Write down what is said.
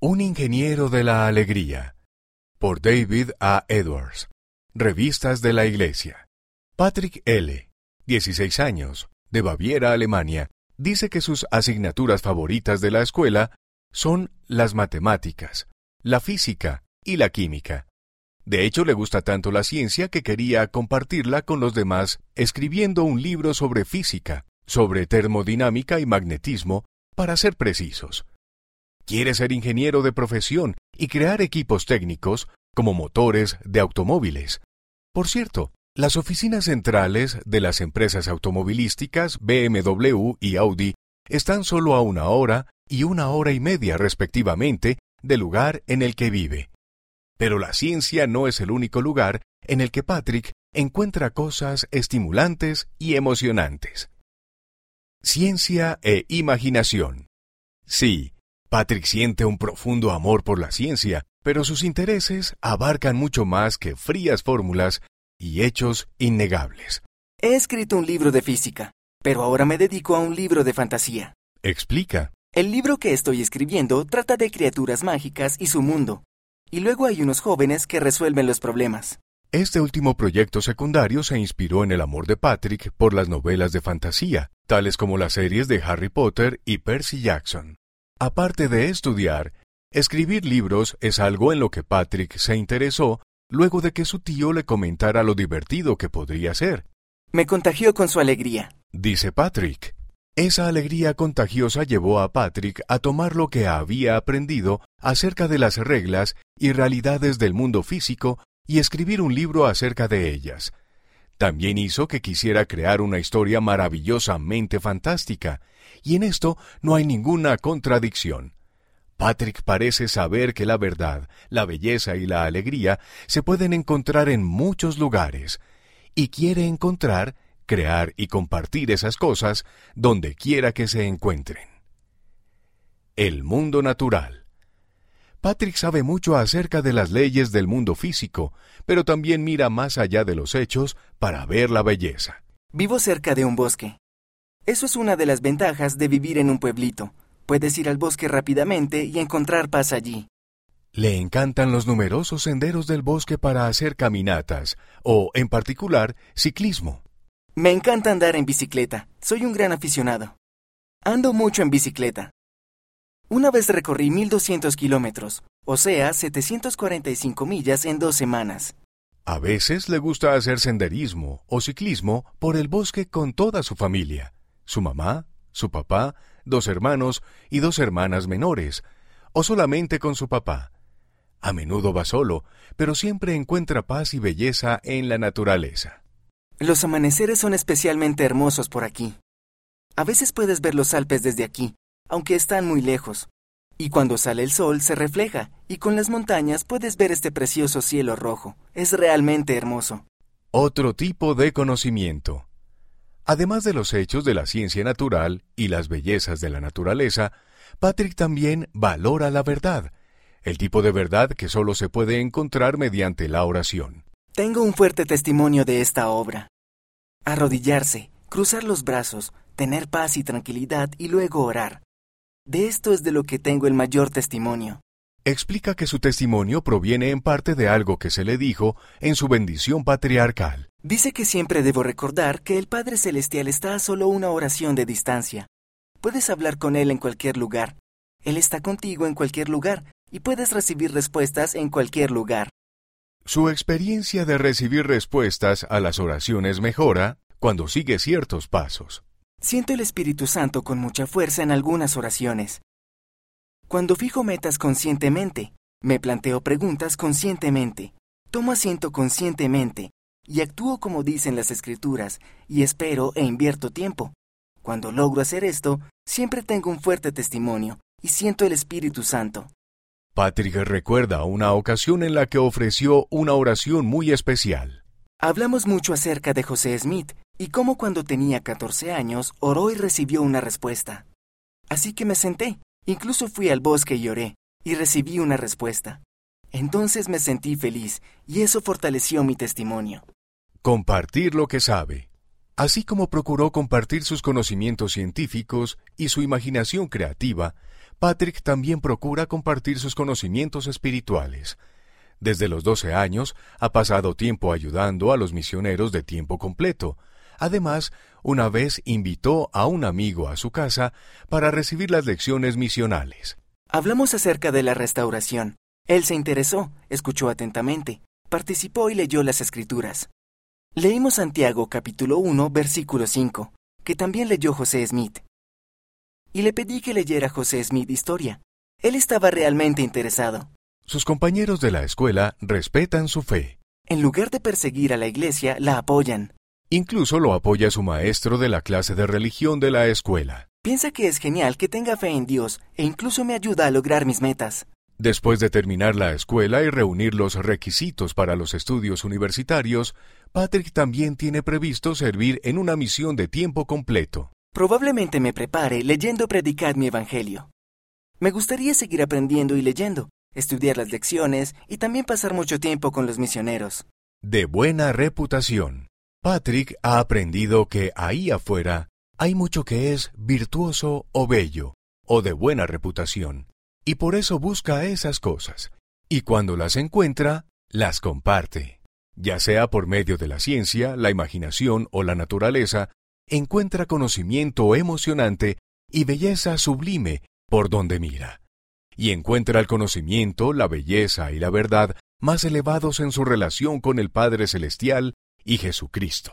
Un ingeniero de la alegría. Por David A. Edwards. Revistas de la Iglesia. Patrick L., 16 años, de Baviera, Alemania, dice que sus asignaturas favoritas de la escuela son las matemáticas, la física y la química. De hecho, le gusta tanto la ciencia que quería compartirla con los demás escribiendo un libro sobre física, sobre termodinámica y magnetismo, para ser precisos. Quiere ser ingeniero de profesión y crear equipos técnicos como motores de automóviles. Por cierto, las oficinas centrales de las empresas automovilísticas BMW y Audi están solo a una hora y una hora y media respectivamente del lugar en el que vive. Pero la ciencia no es el único lugar en el que Patrick encuentra cosas estimulantes y emocionantes. Ciencia e imaginación. Sí, Patrick siente un profundo amor por la ciencia, pero sus intereses abarcan mucho más que frías fórmulas y hechos innegables. He escrito un libro de física, pero ahora me dedico a un libro de fantasía. Explica. El libro que estoy escribiendo trata de criaturas mágicas y su mundo, y luego hay unos jóvenes que resuelven los problemas. Este último proyecto secundario se inspiró en el amor de Patrick por las novelas de fantasía, tales como las series de Harry Potter y Percy Jackson. Aparte de estudiar, escribir libros es algo en lo que Patrick se interesó luego de que su tío le comentara lo divertido que podría ser. Me contagió con su alegría, dice Patrick. Esa alegría contagiosa llevó a Patrick a tomar lo que había aprendido acerca de las reglas y realidades del mundo físico y escribir un libro acerca de ellas. También hizo que quisiera crear una historia maravillosamente fantástica, y en esto no hay ninguna contradicción. Patrick parece saber que la verdad, la belleza y la alegría se pueden encontrar en muchos lugares, y quiere encontrar crear y compartir esas cosas donde quiera que se encuentren. El mundo natural. Patrick sabe mucho acerca de las leyes del mundo físico, pero también mira más allá de los hechos para ver la belleza. Vivo cerca de un bosque. Eso es una de las ventajas de vivir en un pueblito. Puedes ir al bosque rápidamente y encontrar paz allí. Le encantan los numerosos senderos del bosque para hacer caminatas, o, en particular, ciclismo. Me encanta andar en bicicleta. Soy un gran aficionado. Ando mucho en bicicleta. Una vez recorrí 1200 kilómetros, o sea, 745 millas en dos semanas. A veces le gusta hacer senderismo o ciclismo por el bosque con toda su familia, su mamá, su papá, dos hermanos y dos hermanas menores, o solamente con su papá. A menudo va solo, pero siempre encuentra paz y belleza en la naturaleza. Los amaneceres son especialmente hermosos por aquí. A veces puedes ver los Alpes desde aquí, aunque están muy lejos. Y cuando sale el sol se refleja, y con las montañas puedes ver este precioso cielo rojo. Es realmente hermoso. Otro tipo de conocimiento. Además de los hechos de la ciencia natural y las bellezas de la naturaleza, Patrick también valora la verdad, el tipo de verdad que solo se puede encontrar mediante la oración. Tengo un fuerte testimonio de esta obra. Arrodillarse, cruzar los brazos, tener paz y tranquilidad y luego orar. De esto es de lo que tengo el mayor testimonio. Explica que su testimonio proviene en parte de algo que se le dijo en su bendición patriarcal. Dice que siempre debo recordar que el Padre Celestial está a solo una oración de distancia. Puedes hablar con Él en cualquier lugar. Él está contigo en cualquier lugar y puedes recibir respuestas en cualquier lugar. Su experiencia de recibir respuestas a las oraciones mejora cuando sigue ciertos pasos. Siento el Espíritu Santo con mucha fuerza en algunas oraciones. Cuando fijo metas conscientemente, me planteo preguntas conscientemente, tomo asiento conscientemente y actúo como dicen las escrituras y espero e invierto tiempo. Cuando logro hacer esto, siempre tengo un fuerte testimonio y siento el Espíritu Santo. Patrick recuerda una ocasión en la que ofreció una oración muy especial. Hablamos mucho acerca de José Smith y cómo cuando tenía 14 años oró y recibió una respuesta. Así que me senté, incluso fui al bosque y oré, y recibí una respuesta. Entonces me sentí feliz y eso fortaleció mi testimonio. Compartir lo que sabe. Así como procuró compartir sus conocimientos científicos y su imaginación creativa, Patrick también procura compartir sus conocimientos espirituales. Desde los 12 años ha pasado tiempo ayudando a los misioneros de tiempo completo. Además, una vez invitó a un amigo a su casa para recibir las lecciones misionales. Hablamos acerca de la restauración. Él se interesó, escuchó atentamente, participó y leyó las escrituras. Leímos Santiago capítulo 1 versículo 5, que también leyó José Smith. Y le pedí que leyera José Smith historia. Él estaba realmente interesado. Sus compañeros de la escuela respetan su fe. En lugar de perseguir a la iglesia, la apoyan. Incluso lo apoya su maestro de la clase de religión de la escuela. Piensa que es genial que tenga fe en Dios e incluso me ayuda a lograr mis metas. Después de terminar la escuela y reunir los requisitos para los estudios universitarios, Patrick también tiene previsto servir en una misión de tiempo completo. Probablemente me prepare leyendo Predicar mi Evangelio. Me gustaría seguir aprendiendo y leyendo, estudiar las lecciones y también pasar mucho tiempo con los misioneros. De buena reputación. Patrick ha aprendido que ahí afuera hay mucho que es virtuoso o bello, o de buena reputación y por eso busca esas cosas, y cuando las encuentra, las comparte. Ya sea por medio de la ciencia, la imaginación o la naturaleza, encuentra conocimiento emocionante y belleza sublime por donde mira. Y encuentra el conocimiento, la belleza y la verdad más elevados en su relación con el Padre Celestial y Jesucristo.